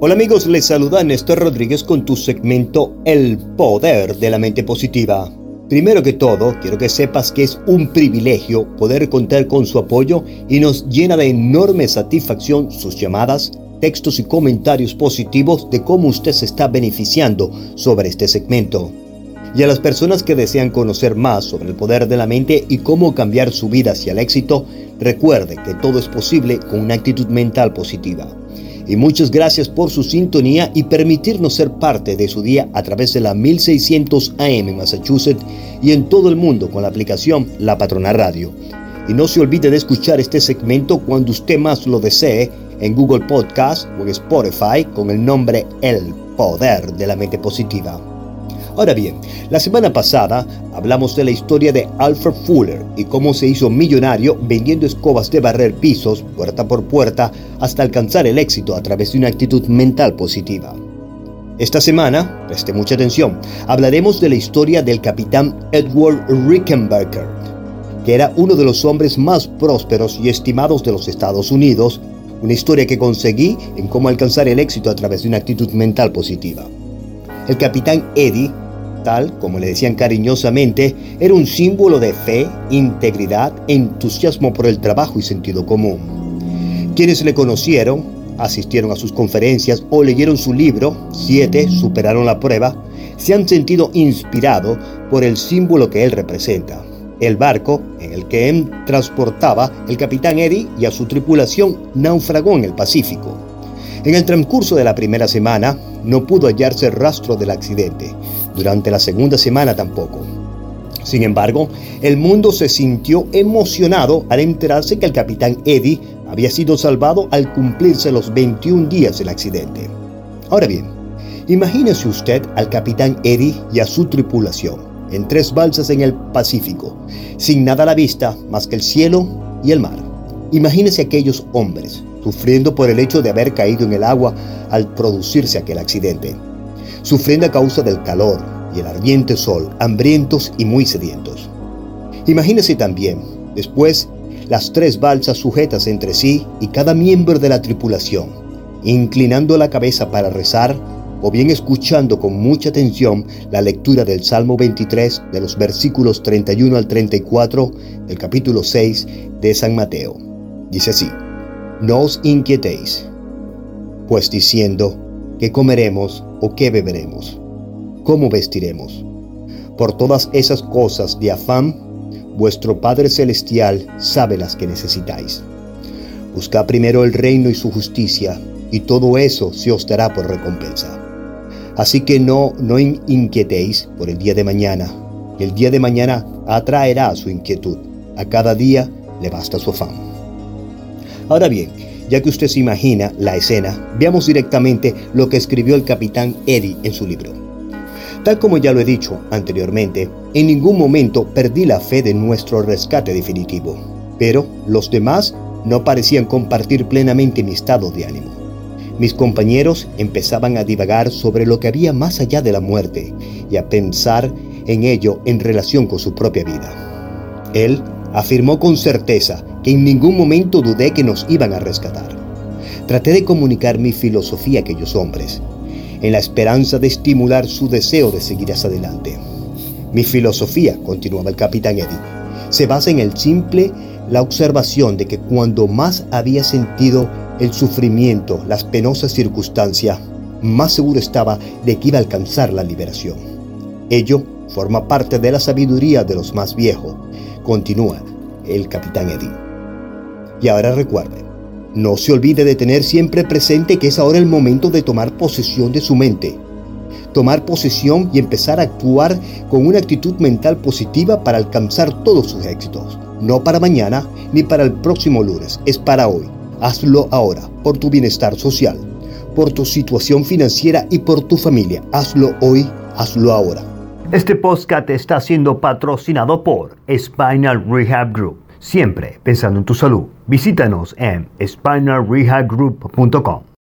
Hola amigos, les saluda Néstor Rodríguez con tu segmento El Poder de la Mente Positiva. Primero que todo, quiero que sepas que es un privilegio poder contar con su apoyo y nos llena de enorme satisfacción sus llamadas, textos y comentarios positivos de cómo usted se está beneficiando sobre este segmento. Y a las personas que desean conocer más sobre el poder de la mente y cómo cambiar su vida hacia el éxito, recuerde que todo es posible con una actitud mental positiva y muchas gracias por su sintonía y permitirnos ser parte de su día a través de la 1600 AM en Massachusetts y en todo el mundo con la aplicación La Patrona Radio. Y no se olvide de escuchar este segmento cuando usted más lo desee en Google Podcast o en Spotify con el nombre El Poder de la Mente Positiva. Ahora bien, la semana pasada hablamos de la historia de Alfred Fuller y cómo se hizo millonario vendiendo escobas de barrer pisos puerta por puerta hasta alcanzar el éxito a través de una actitud mental positiva. Esta semana, preste mucha atención, hablaremos de la historia del capitán Edward Rickenbacker, que era uno de los hombres más prósperos y estimados de los Estados Unidos, una historia que conseguí en cómo alcanzar el éxito a través de una actitud mental positiva. El capitán Eddie tal como le decían cariñosamente, era un símbolo de fe, integridad, entusiasmo por el trabajo y sentido común. Quienes le conocieron, asistieron a sus conferencias o leyeron su libro, Siete superaron la prueba, se han sentido inspirados por el símbolo que él representa. El barco en el que él transportaba el capitán Eddie y a su tripulación naufragó en el Pacífico. En el transcurso de la primera semana no pudo hallarse rastro del accidente, durante la segunda semana tampoco. Sin embargo, el mundo se sintió emocionado al enterarse que el capitán Eddie había sido salvado al cumplirse los 21 días del accidente. Ahora bien, imagínese usted al capitán Eddie y a su tripulación en tres balsas en el Pacífico, sin nada a la vista más que el cielo y el mar. Imagínese aquellos hombres sufriendo por el hecho de haber caído en el agua al producirse aquel accidente sufriendo a causa del calor y el ardiente sol, hambrientos y muy sedientos. Imagínese también, después, las tres balsas sujetas entre sí y cada miembro de la tripulación, inclinando la cabeza para rezar o bien escuchando con mucha atención la lectura del Salmo 23 de los versículos 31 al 34 del capítulo 6 de San Mateo. Dice así, no os inquietéis, pues diciendo, ¿qué comeremos o qué beberemos? ¿Cómo vestiremos? Por todas esas cosas de afán, vuestro Padre Celestial sabe las que necesitáis. Buscad primero el reino y su justicia, y todo eso se os dará por recompensa. Así que no, no inquietéis por el día de mañana, el día de mañana atraerá su inquietud. A cada día le basta su afán. Ahora bien, ya que usted se imagina la escena, veamos directamente lo que escribió el capitán Eddie en su libro. Tal como ya lo he dicho anteriormente, en ningún momento perdí la fe de nuestro rescate definitivo, pero los demás no parecían compartir plenamente mi estado de ánimo. Mis compañeros empezaban a divagar sobre lo que había más allá de la muerte y a pensar en ello en relación con su propia vida. Él afirmó con certeza que en ningún momento dudé que nos iban a rescatar. Traté de comunicar mi filosofía a aquellos hombres, en la esperanza de estimular su deseo de seguir hacia adelante. Mi filosofía, continuaba el capitán Eddie, se basa en el simple la observación de que cuando más había sentido el sufrimiento, las penosas circunstancias, más seguro estaba de que iba a alcanzar la liberación. Ello forma parte de la sabiduría de los más viejos, continúa el capitán Eddie. Y ahora recuerde, no se olvide de tener siempre presente que es ahora el momento de tomar posesión de su mente. Tomar posesión y empezar a actuar con una actitud mental positiva para alcanzar todos sus éxitos. No para mañana ni para el próximo lunes, es para hoy. Hazlo ahora, por tu bienestar social, por tu situación financiera y por tu familia. Hazlo hoy, hazlo ahora. Este podcast está siendo patrocinado por Spinal Rehab Group. Siempre pensando en tu salud. Visítanos en spinalrehabgroup.com.